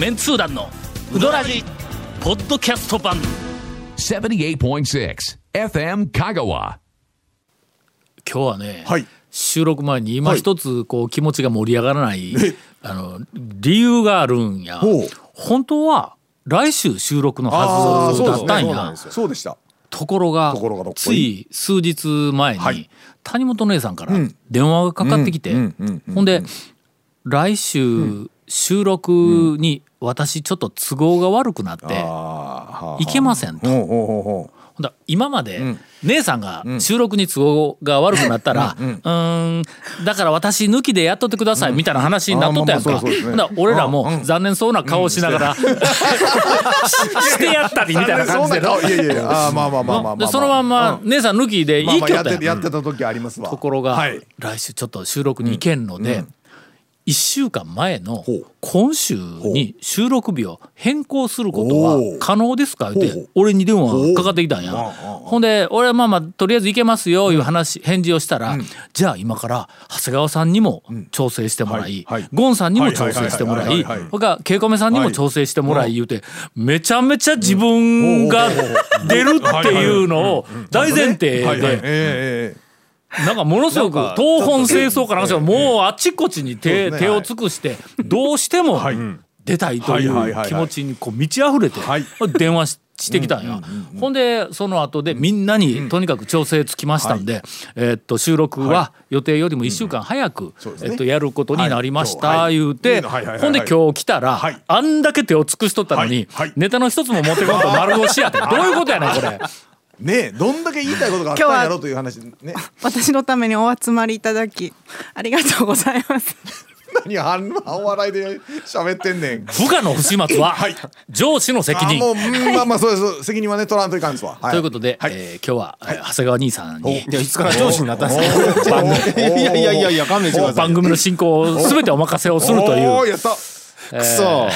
メンツー団のウドラジポッドキャスト版。78.6 FM Kagawa. 今日はね、はい。収録前に今一つこう気持ちが盛り上がらない、あの理由があるんや。本当は来週収録のはずそうですね。だったんやそうでした。ところがところがどっこいつい数日前に、はい。谷本姉さんから電話がかかってきて、うんうんうんうんほんで来週収録に私ちょっと都合が悪くなってあいけませんと。ほんだ今まで姉さんが収録に都合が悪くなったら、うーんだから私抜きでやっとってくださいみたいな話になっとったやんか。俺らも残念そうな顔しながら、してやったりみたいな感じでそのまんま姉さん抜きでいいまあまあやってきよった。やんやってた時ありますわ。ところが、はい。来週ちょっと収録に行けんので、1週間前の今週に収録日を変更することは可能ですか？言って俺に電話かかってきたんや。ほんで俺はまあまあとりあえず行けますよいう話返事をしたらじゃあ今から長谷川さんにも調整してもらいゴンさんにも調整してもらいほかケイコメさんにも調整してもらい言うてめちゃめちゃ自分が出るっていうのを大前提でなんかものすごく東本清掃かなんかしらもうあちこちに手,、手を尽くしてどうしてもはい。出たいという気持ちにこう満ち溢れてはい。電話ししてきたんや。ほんでその後でみんなにとにかく調整つきましたんで、えーっと収録は予定よりも1週間早く、えっとやることになりました、はい。言うて、ほんで今日来たら、はい。あんだけ手を尽くしとったのに、ネタの一つも持ってこんと丸腰やって。どういうことやねんこれ。ねえどんだけ言いたいことがあったんやろうという話ね。私のためにお集まりいただきありがとうございます。何あんなお笑いで喋ってんねん。部下の不始末は はい。上司の責任。あもううんまあまあそうです。責任はね取らんといかんですわ。はということで、はい。えー今日は、えー長谷川兄さんに。いつから上司になったんですか？いやいやいやいやいや勘弁してください。番組の進行を全てお任せをするという。おー。やった。くそ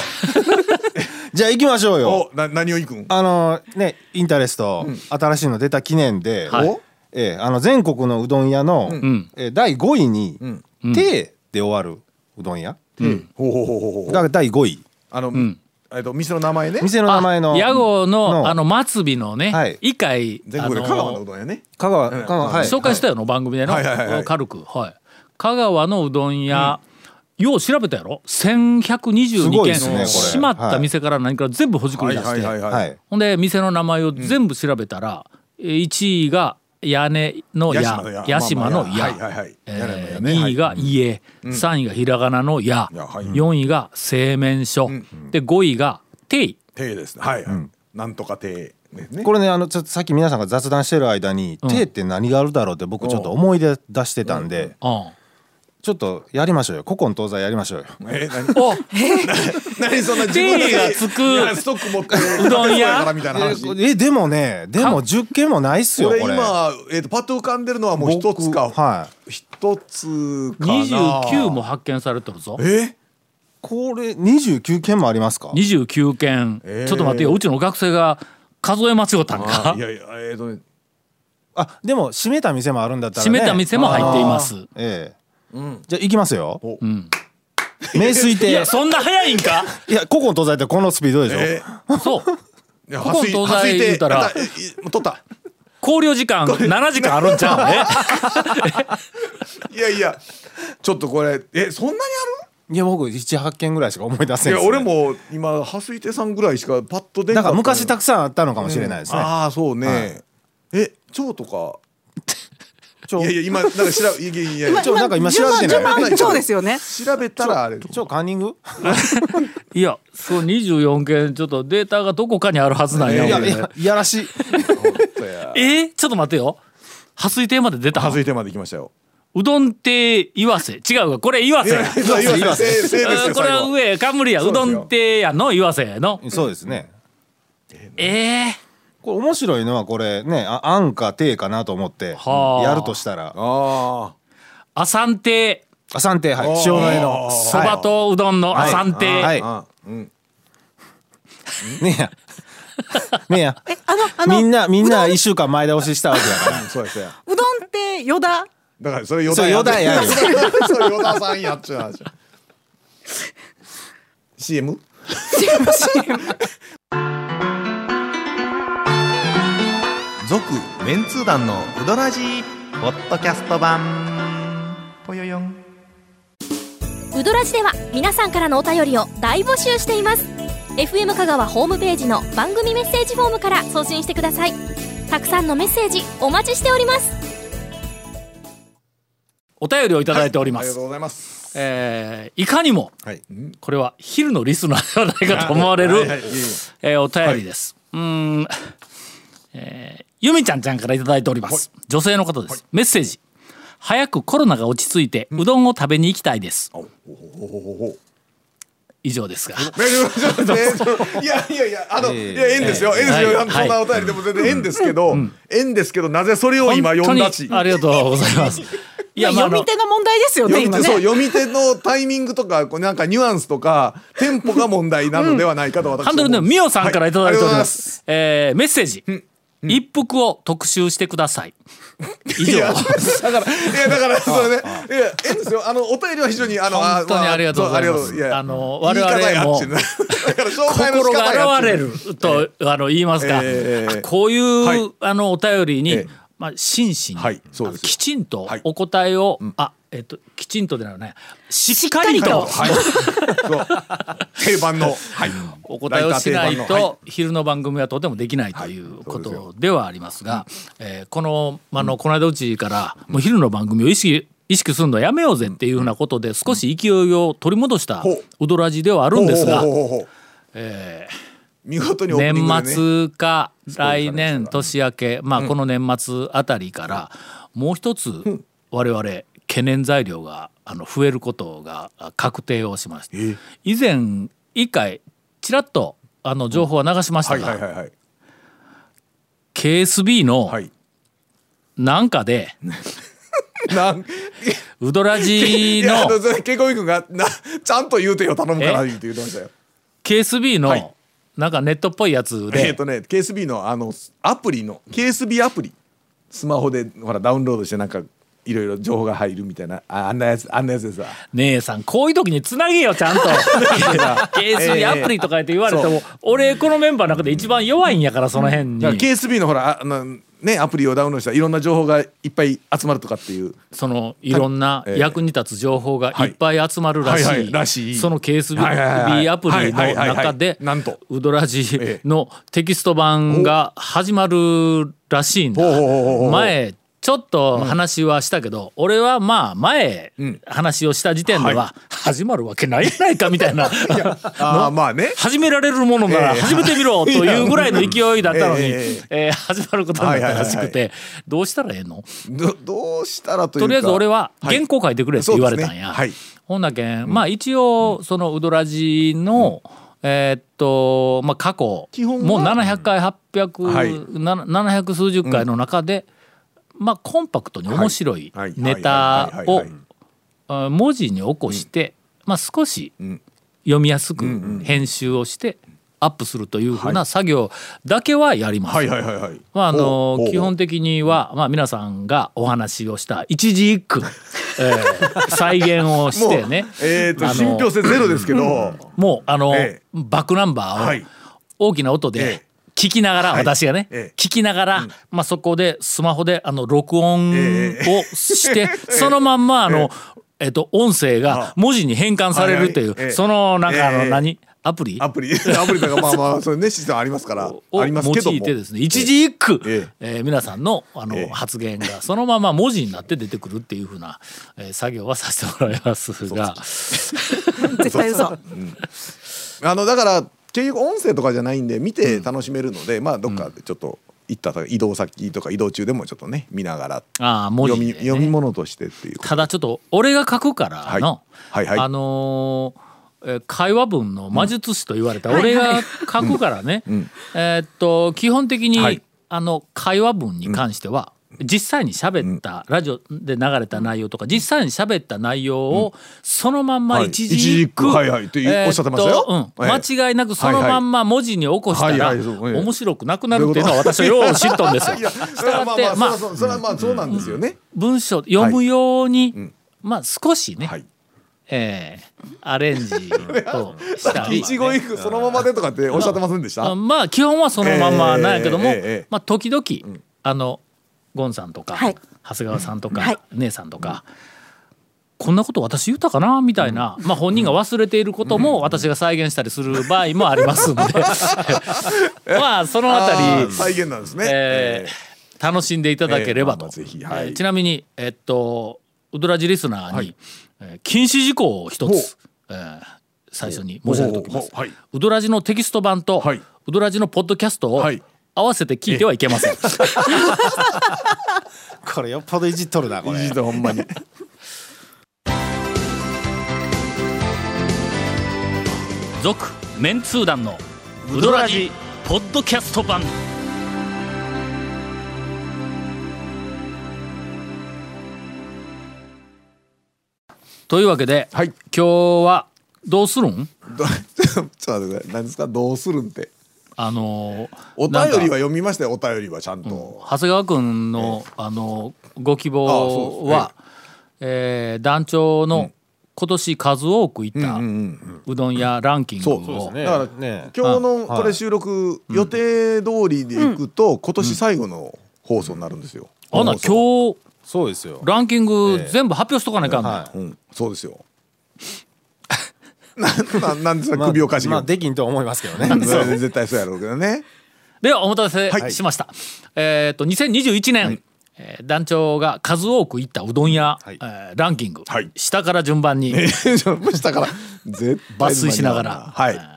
じゃあ行きましょうよ。おな何をいくん？あのねインタレスト、新しいの出た記念で、はい。おええあの全国のうどん屋の、ん。えー第5位にん「て」で終わるうどん屋。ほうほうほうほうほう。が第5位。あのん。えっと店の名前ね。店の名前のあ屋号ののあの末尾のね、はい。一回全国で香川のうどんやね。香川香川はい。紹介したよの、番組での、はいはいはいはい。軽く、はい、香川のうどん屋、よう調べたやろ？1122すごい件。閉まった店から何から全部ほじくはいり出して、はいはいはいはい。ほんで店の名前を全部調べたら、えー1位が屋根の屋屋。島の屋はいはいはい。え屋根のー屋ね2位が家、3位がひらがなの屋、いやはい。4位が製麺所、で5位が定手ですね。はい。はいなんとか手ですね。これねあのちょっとさっき皆さんが雑談してる間に「て」って何があるだろうって僕ちょっと思い出出してたんで。うんちょっとやりましょうよ。古今東西やりましょうよ。え何？お 何そんな自分がつくいやストック持ってうどん屋？みたいな話。えでもねでも10件もないっすよここれ。れ今えっとパッと浮かんでるのはもう一つか。僕はい。一つかな。29も発見されてるぞ。え？これ29件もありますか？29件、えー。ちょっと待ってよ。うちの学生が数え間違ったんか？いやいやえっとね。あでも閉めた店もあるんだったらね。閉めた店も入っています。ええじゃあ行きますよ。うん。名水亭いやそんな早いんか？いや古今東西ってこのスピードでしょ、えそう。いや古今東西言うたら。取った。考慮時間7時間あるんちゃう？ねいやいやちょっとこれえそんなにいや僕78件ぐらいしか思い出あるいやせん。っすね俺も今破水手さんぐらいしかパッと出んだから昔たたくさんあったのかもしれないですね、ああそうね、はい。え蝶とかいやいや今なんか調べいやいやいなんか今調べてない。順番順番そうですよね。調べたらあれ。ちょカンニング？いやそう24件ちょっとデータがどこかにあるはずなんや。俺いやいやいやらしい。えーちょっと待ってよ。破水亭まで出た？破水手まで行きましたよ。うどん亭岩瀬。違うわ。これ岩瀬。これは上冠や。うどん亭やの岩瀬の。そうですね。ええこれ面白いのはこれねああんかてかなと思ってはあ。やるとしたら。あアサン亭あ三亭はい。塩の絵の。そばとうどんのアサン亭、はい。ああうん。ねえや。ねえや。えあのあの。みんなみんな一週間前倒ししたわけだから。そうですようどんってよだだからそれ与それ与田や。よそれ与田さんやっちゅう話。CM? 続メンツー団のウドラジーポッドキャスト版。ぽよよん。ウドラジでは皆さんからのお便りを大募集しています。FM 香川ホームページの番組メッセージフォームから送信してください。たくさんのメッセージお待ちしております。お便りをいただいております、ありがとうございます。えーいかにもはい。これは昼のリスナーではないかと思われる、はいはえお便りです、うーん、えーゆみちゃんちゃんからいただいております、女性の方です、メッセージ。早くコロナが落ち着いてうどんを食べに行きたいです、以上ですが。いやいやいやあの、いや縁ですよ。縁ですよ、はい。そんなお便りでも全然縁ですけど、縁ですけどなぜそれを今読んだち？本当にありがとうございます。いやまあ読み手の問題ですよね今ね読み手そう読み手のタイミングとかこうなんかニュアンスとかテンポが問題なのではないかと私はハンドルネームみおさんからいただいておりはます,、えーメッセージ、一服を特集してください。以上。だからいやだからそれね。いや縁ですよ。あのお便りは非常にあの本当にありがとうございます。あの我々も心が現れると、あの言いますか、ええ。あこういう、はい。あのお便りに、ええまあ、真摯に、はいそうです。あのきちんとはい。お答えを、あえっときちんとではない。しっかりと。はい。定番のはい。お答えをしないと昼の番組はとてもできないということではありますが、えーこの,、まあ、のこの間うちからもう昼の番組を意識意識するのやめようぜっていうふうなことで少し勢いを取り戻したほう。ウドラジではあるんですがえー見事にオープニングでね。年末か来年年明けまあこの年末あたりからもう一つ我々懸念材料があの増えることがあ確定をしましてえ以前一回ちらっとあの情報は流しましたが KSB のはい。なんかで なんウドラいジのやあのそれケイコミ君がなちゃんと言うてよ頼むからえ？言うて言ってましたよ。KSB はい。のなんかネットっぽいやつえっ、でとね KSB のあのアプリの KSB アプリスマホでほらダウンロードしてなんかいろいろ情報が入るみたいなああんなやつあんなやつですわ。姉さんこういう時につなげよちゃんと。KSB アプリとか言って言われても、俺このメンバーの中で一番弱いんやからその辺に、KSB のほらああのねアプリをダウンロードしたらいろんな情報がいっぱい集まるとかっていう。そのいろんなええ。役に立つ情報がいっぱい集まるらしい,、はい。はい。らしい。そのはい。はい。はい。KSB アプリの中でなんと。ウドラジのテキスト版が始まるらしいんだ。前ちょっと話はしたけど、俺はまあ前ん。話をした時点ではは始まるわけないじゃないかみたいな。ああ まあね。始められるものならええ。始めてみろというぐらいの勢いだったのに、え始まることになったらしくはいはいてどうしたらええの？どどうしたらというか。とりあえず俺ははい。原稿書いてくれって言われたんや。そうですね。はい。ほんだけんまあ一応そのウドラジの、えーっとまあ過去基本は？もう700回800、はい。な700数十回の中で、まあコンパクトに面白いはい。ネタを文字に起こして、まあ少しん読みやすく編集をしてアップするというふうな作業だけはやります。基本的には、まあ、皆さんがお話をした一字一句、えー再現をしてねえっ、と信憑性ゼロですけど、もうあの、ええ。バックナンバーをはい。大きな音でええ聞きながら、はい。私がね、ええ。聞きながら、まあ、そこでスマホであの録音をえして、そのまんまあの、えっと、音声が文字に変換されるという、はいはい。ええ。そのなんかあの、ええ。何？アプリ？アプリ。アプリとかまあまあそれねシステムありますからをありますけども。用いてですね一字一句、ええ。ー皆さんのあの、ええ。発言がそのまま文字になって出てくるっていうふうな、えー作業はさせてもらいますが。絶対嘘。あのだから結局音声とかじゃないんで見て楽しめるので、まあどっかでちょっと行った移動先とか移動中でもちょっとね見ながらあー文字読み読み物としてっていう。ただちょっと俺が書くからの、はい。はいはい。あのーえー会話文の魔術師と言われた俺が書くからね、ん。えーっと基本的に、はい。あの会話文に関しては、実際に喋った、ラジオで流れた内容とか実際に喋った内容をそのまんまはい。一字一句、はいはいとおっしゃってましたよ。間違いなくそのまんま文字に起こしたら、面白くなくなるっていうのは私はよう知っとんですよ。いやそれはまあそれはまあそうなんですよね、文章読むように、まあ少しね、はい。えーアレンジをしたり。一期一会そのままでとかっておっしゃってませんでした、あまあ基本はそのままなんやけども、まあ時々、あのゴンさんとか、はい。長谷川さんとか、はい。姉さんとか、こんなこと私言ったかなみたいな、まあ本人が忘れていることも私が再現したりする場合もありますんで。まあそのあたり再現なんですね、えー楽しんでいただければと、ええまあまあぜひはい。えーちなみにえっとウドラジリスナーに、えー禁止事項を一つ、えー最初に申し上げておきます、はい。ウドラジのテキスト版と、はい。ウドラジのポッドキャストをはい合わせて聞いてはいけません、これよっぽどいじっとるなこれ。いじってほんまに。続メンツー団のウドラジポッドキャスト版。というわけで、はい。今日はどうするん？ど ちょっと待ってください。何ですか？どうするんってあのーお便りは読みましたよお便りはちゃんと、長谷川君の、あのご希望は、えー団長の今年数多く行ったうんうんうどん屋ランキングを、そうそうね。だからね。今日のはい。これ収録予定通りでいくと今年最後の放送になるんですよ、あな本放送。今日そうですよ。ランキングええ。全部発表しとかないかんの、はうん、そうですよ なななんですかいまあ首をかしげる、まあできんとは思いますけどね。うん絶対そうやろうけどね。ではお待たせはい。しました、えっと2021年、えー団長が数多く行ったうどん屋、はい。えーランキング、はい。下から順番に。下から。抜粋しながら、はい。えー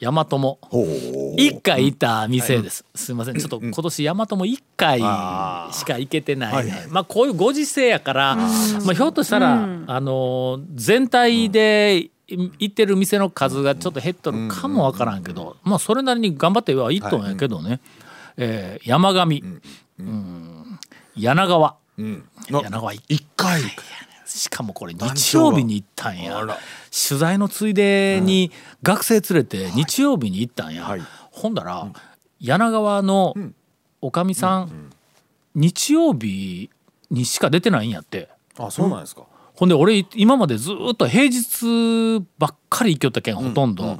大和もほう。一回行った店です、すみません。ちょっと今年大和も一回しか行けてない、ねまあこういうご時世やから、まあ、ひょっとしたら、あのー全体で行ってる店の数がちょっと減っとるかもわからんけど、まあそれなりに頑張ってはい。っとんやけどね、えー山上、うん。柳川。うん。な柳川。行っ一回。しかもこれ日曜日に行ったんや。取材のついでに学生連れて日曜日に行ったんや、はい。ほんだら柳川のおかみさん、日曜日にしか出てないんやって。あそうなんですかほんで俺今までずっと平日ばっかり行きよったけんほとんど、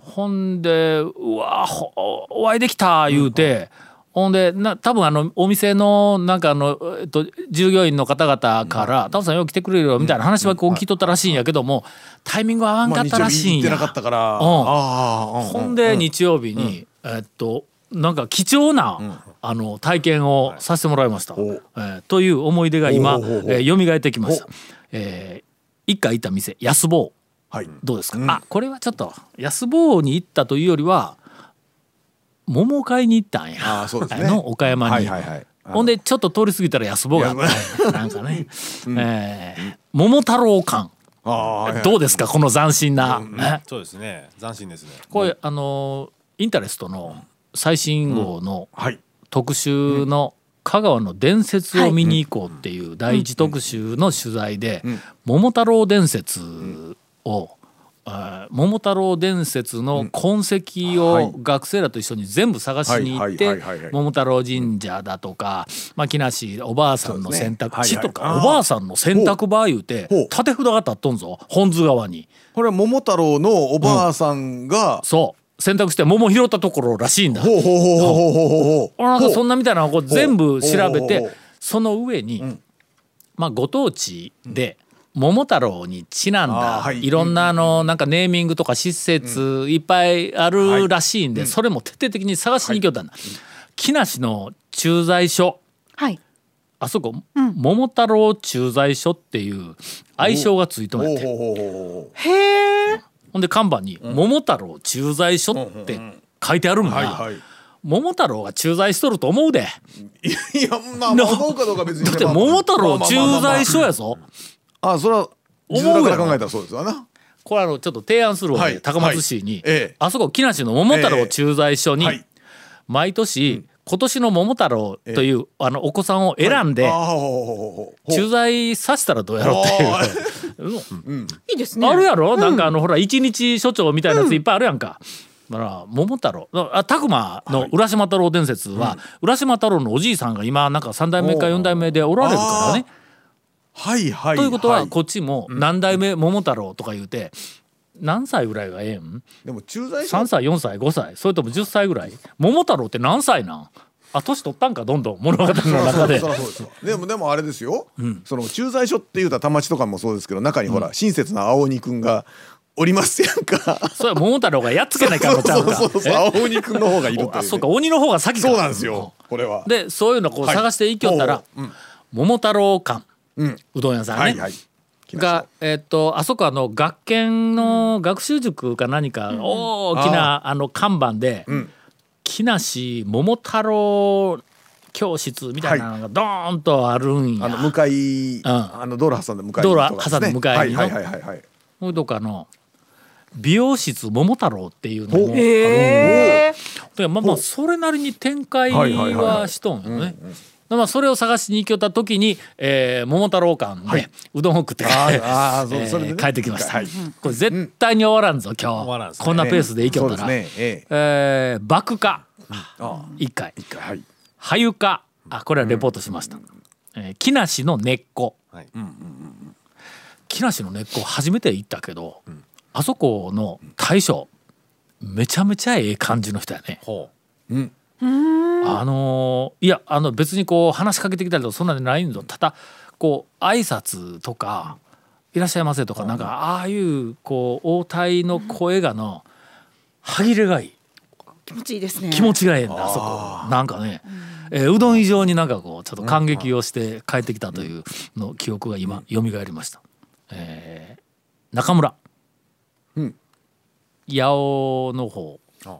ほんでうわほお会いできた言うて、ほんでな多分あのお店のなんかあの、えっと、従業員の方々から「タモさんよう来てくれるよ」みたいな話はこう聞いとったらしいんやけどもタイミング合わんかったらしいんや。ほんで日曜日に、えっとなんか貴重な、あの体験をさせてもらいました。お。えーという思い出が今、えー蘇ってきました。えー一回行った店安坊。はい。どうですか、うん。あこれはちょっと安坊に行ったというよりは桃買いに行ったんや。あーそうですね。の岡山に、はいはいはい。ほんでちょっと通り過ぎたら安坊があっなんかね、えー桃太郎館。ああどうですか？この斬新な、ね。そうですね。斬新ですね。これあのインタレストの最新号のはい。特集の香川の伝説を見に行こうっていう第一特集の取材で「桃太郎伝説」を桃太郎伝説の痕跡を学生らと一緒に全部探しに行っはい。て桃太郎神社だとかまあ木梨おばあさんの洗濯地とかおばあさんの洗濯場言うて立て札が立っとんぞ本津川に。これは桃太郎のおばあさんが、そう洗濯して桃拾ったところらしいんだ。ほうほうほうほうほうほう。ほう俺なんかそんなみたいなのをこう。全部調べてその上に、まあご当地で桃太郎にちなんだ、いい、ろんなあのなんかネーミングとか施設いっぱいあるらしいんで、それも徹底的に探しに行きよったんだ。木梨の駐在所はい。あそこ、桃太郎駐在所っていう。愛称がついとんやってへえ。ほんで看板に「桃太郎駐在所」って書いてあるんだ、桃太郎が駐在しとると思うで。いやいやまあまあ思うかどうか別にだって桃太郎駐在所やぞ。あそれは字面から考えたらそうですわな。これあのちょっと提案するわ、高松市に、あそこ木梨の桃太郎駐在所に、はい。毎年、今年の桃太郎という、あのお子さんを選んで、駐在させたらどうやろうっていう。うん。いいですね。あるやろ、なんかあのほら一日所長みたいなやついっぱいあるやんか。だから桃太郎。あ拓磨の浦島太郎伝説は、浦島太郎のおじいさんが今なんか3代目か4代目でおられるからね。はいはいということははこっちも何代目桃太郎とか言うて何歳ぐらいがええん？でも駐在所3歳4歳5歳。それとも10歳ぐらい？桃太郎って何歳なん？あ年取ったんかどんどん物語の中で。でもでもあれですよ、その駐在所っていうたら田町とかもそうですけど中にほら、親切な青鬼くんがおりますやんか。それは桃太郎がやっつけないかんのちゃうか。そうそうそうえ？青鬼くんの方がいるという、ね、あそうか鬼の方が先か。そうなんですよこれは。でそういうのこう探していきよったら、はいうん。桃太郎館、うん。うどん屋さんね、はいはい。が、えっとあそこあの学研の学習塾か何か大きな、あの看板でん「木梨桃太郎教室」みたいなのがドーンとあるんや。あの向かい、ん。あの道路挟んで向かい道路挟んで向かいの。はいはいはいはいはい。とかの美容室桃太郎っていうのもあるんや。へえ。でまあまあそれなりに展開はいはいはい。ははいしとんよね。まあそれを探しに行きよった時に、えー、桃太郎館でうどんを食って、あーあーそそれでね。帰ってきました、はい。これ絶対に終わらんぞ今日、ね。こんなペースで行きよったら、ね。ええ。ー爆化あ1回。一回はい。はゆか。あこれはレポートしました、えー木梨の根っこ、はい。木梨の根っこ初めて行ったけど、あそこの大将めちゃめちゃええ感じの人やね。ほうんあのーいやあの別にこう話しかけてきたりとかそんなんじゃないんだただこう挨拶とか「いらっしゃいませ」とかなんかああいうこう応対の声がの歯切れがいい。気持ちいいですね。気持ちがええんだあそこ。なんかね、えーうどん以上になんかこうちょっと感激をして帰ってきたというの記憶が今蘇りました、えー中村、うん。八尾の方。あ。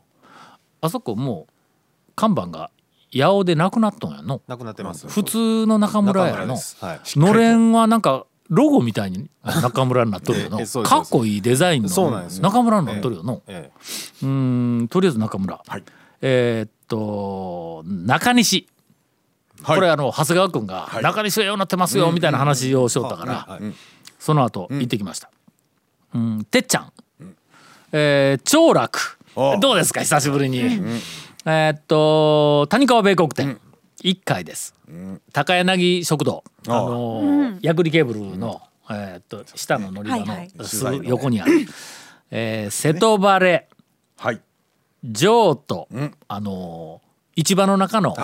あそこもう看板が八尾でなくなっとんやの。なくなってます。普通の中村やの。はい。のれんはなんかロゴみたいに中村になっとるよの。かっこいいデザインのそうなんですよ中村になっとるよの、えうーんとりあえず中村、はい。えーっと中西、はい。これあの長谷川君がはい。中西がようになってますよみたいな話をしよったから、はい。その後行ってきました。うん、てっちゃん、えー長楽。お。どうですか久しぶりに。えーっと谷川米国店。一階です。高柳食堂。あのーヤグリケーブルの、えーっと下の乗り場はいはい。のすぐ横にある、えー瀬戸晴れはい。譲渡、あのー市場の中の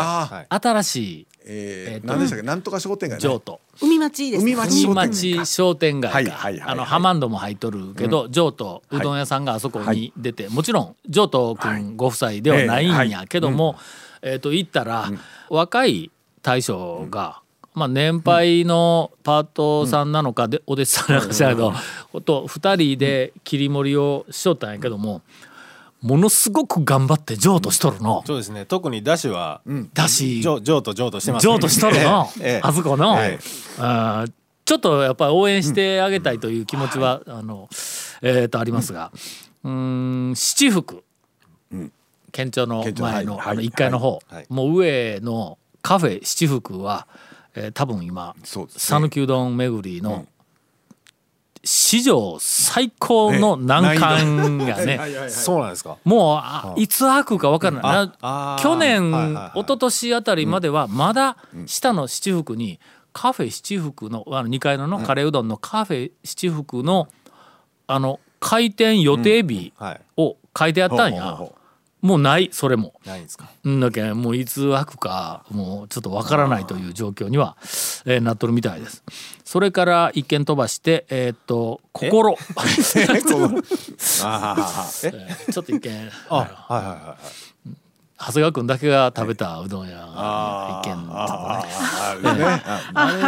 新しいえーえーと何でしたっけ？なんとか商店街ね。海町ですね。海町。海町商店街はいがはいはいはい。あのハマンドも入っとるけど譲渡うどん屋さんがあそこに出てもちろん譲渡君ご夫妻ではないんやけどもえっと行ったら若い大将がまあ年配のパートさんなのかでお弟子さんなのか知らんけどと2人で切り盛りをしとったんやけどもものすごく頑張って譲渡しとるの。そうですね。特にダッシュはだし譲譲渡譲渡してますね。譲渡しとるの、ええ。ええ。あそこの、ええあーちょっとやっぱり応援してあげたいという気持ちは、あのえー、とありますが。うーん七福、県庁の県庁前の,、はい。あの1階の方、はい。もう上のカフェ七福は、えー、多分今そうですね。讃岐うどん巡りの、史上最高の難関やね。はいはいはい。そうなんですか。もうあいつ開くか分からない。去年、はいはいはい。一昨年あたりまではまだ下の七福にカフェ七福のあの2階ののカレーうどんのカフェ七福のあの開店予定日はい。を書いてあったんや。ほうほうほうほもうないそれも。ないんですか？んだけもういつ開くかもうちょっとわからないという状況には、えーなっとるみたいです。それから一件飛ばしてえーっと心。ちょっと一見あはいはいはい。はい長谷川君だけが食べたうどん屋が一軒あ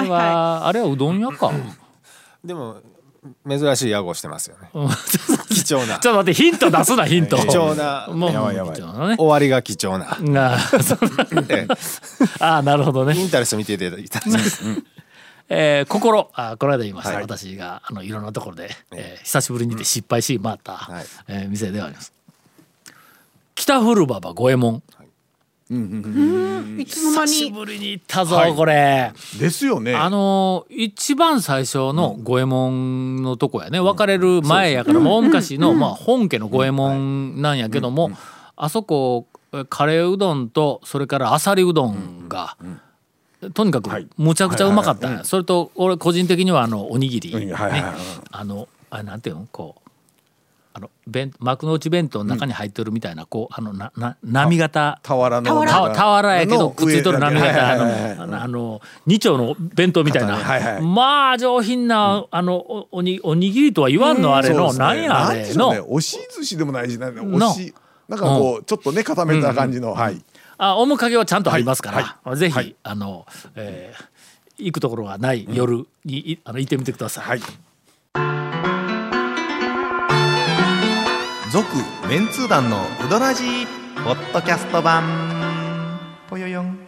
れはあれはうどん屋かでも珍しい屋号してますよね。うん。貴重な。ちょっと待ってヒント出すなヒント。貴重な。もうやばいやばい。終わりが貴重な。あーそうえあーなるほどね。えインタレスト見ていただいたらえー心。あこの間言いました、はい。私があのいろんなところで、えー久しぶりにて失敗し回った、はい。えー店ではあります。北古馬場五右衛門。いつの間久し。ぶりに行ったぞ、はいこれですよねあの一番最初の五右衛門のとこやね別れる前やからもう昔の、まあ、本家の五右衛門なんやけども、あそこカレーうどんとそれからあさりうどんがとにかくむちゃくちゃうまかったんや、はいはいはいそれと俺個人的にはあのおにぎり、はいはいはいねあのあなんていうのこうあの弁幕の内弁当の中に入ってるみたいな、こうあのなな波型俵のた俵。やけどのくっついとる波型あのあのあの二丁の弁当みたいな、型ね。はいはい。まあ上品な、あのおおにおにぎりとは言わんのあれの、そうなんやあれの、ね。押し寿司でもないしなんかの。押しなんかこうちょっとね固めた感じのはい。あ面影はちゃんとありますから、はい。ぜひ、はいあの、えー行くところがない夜に、いあの行ってみてください。はい続メンツー団のウドラジーポッドキャスト版。ぽよよん。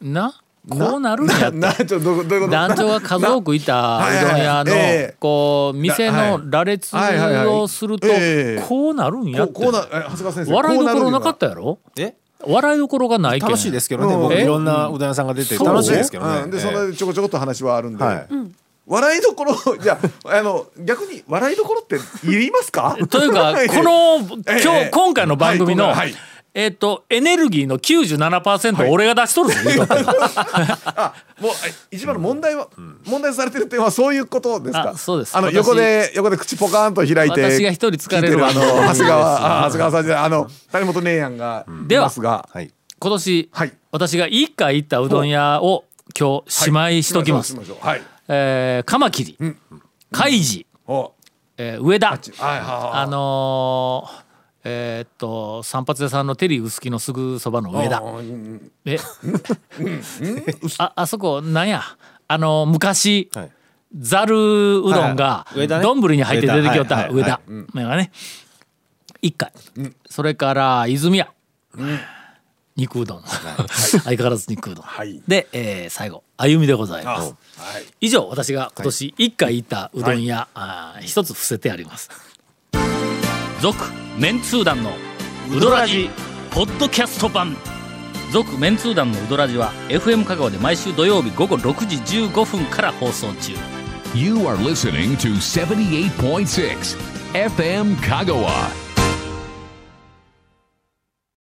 な？こうなるんやって。な？ちょっとどうどういうこと団長が数多くいたうどん屋のこう店の羅列をするとええ。こうなるんやって。笑いどころなかこったやろ？え？笑いどころがないけん。楽しいですけどねうん。え？僕いろんなうどん屋さんが出て楽しいですけどね。うん。でそのちょこちょこっと話はあるんで、はい笑いどころ じゃああの逆に笑いどころって言いますか？というか この今ええ。日今回の番組のはいえっとエネルギーの97%俺が出しとるぞ言うとってあもうえ一番の問題は、問題されてる点はそういうことですか？あそうです。あの私横で横で口ポカーンと開いて私が一人疲れる聞いてあの長谷川あ長谷川さんじゃあの谷本姉やんがいますが、はい。今年はい。私が一回行ったうどん屋を今日しまいしときます。はいえーカマキリ、カイジ、お。えー上田。はいはいはい。あのーえーっと散髪屋さんのテリー薄木のすぐそばの上田。え？ああそこなんや？あの昔はい。ざるうどんがはいね。丼に入って出てきよった上田。上田はがね。一回。それから泉屋肉うどん。相変わらず肉うどん。はい。でえー最後歩みでございます。はい。以上私が今年一回行ったうどん屋、あー一つ伏せてあります。続メンツー団のウドラジポッドキャスト版。続メンツー団のウドラジは FM 香川で毎週土曜日午後6時15分から放送中。You are listening to 78.6 FM Kagawa.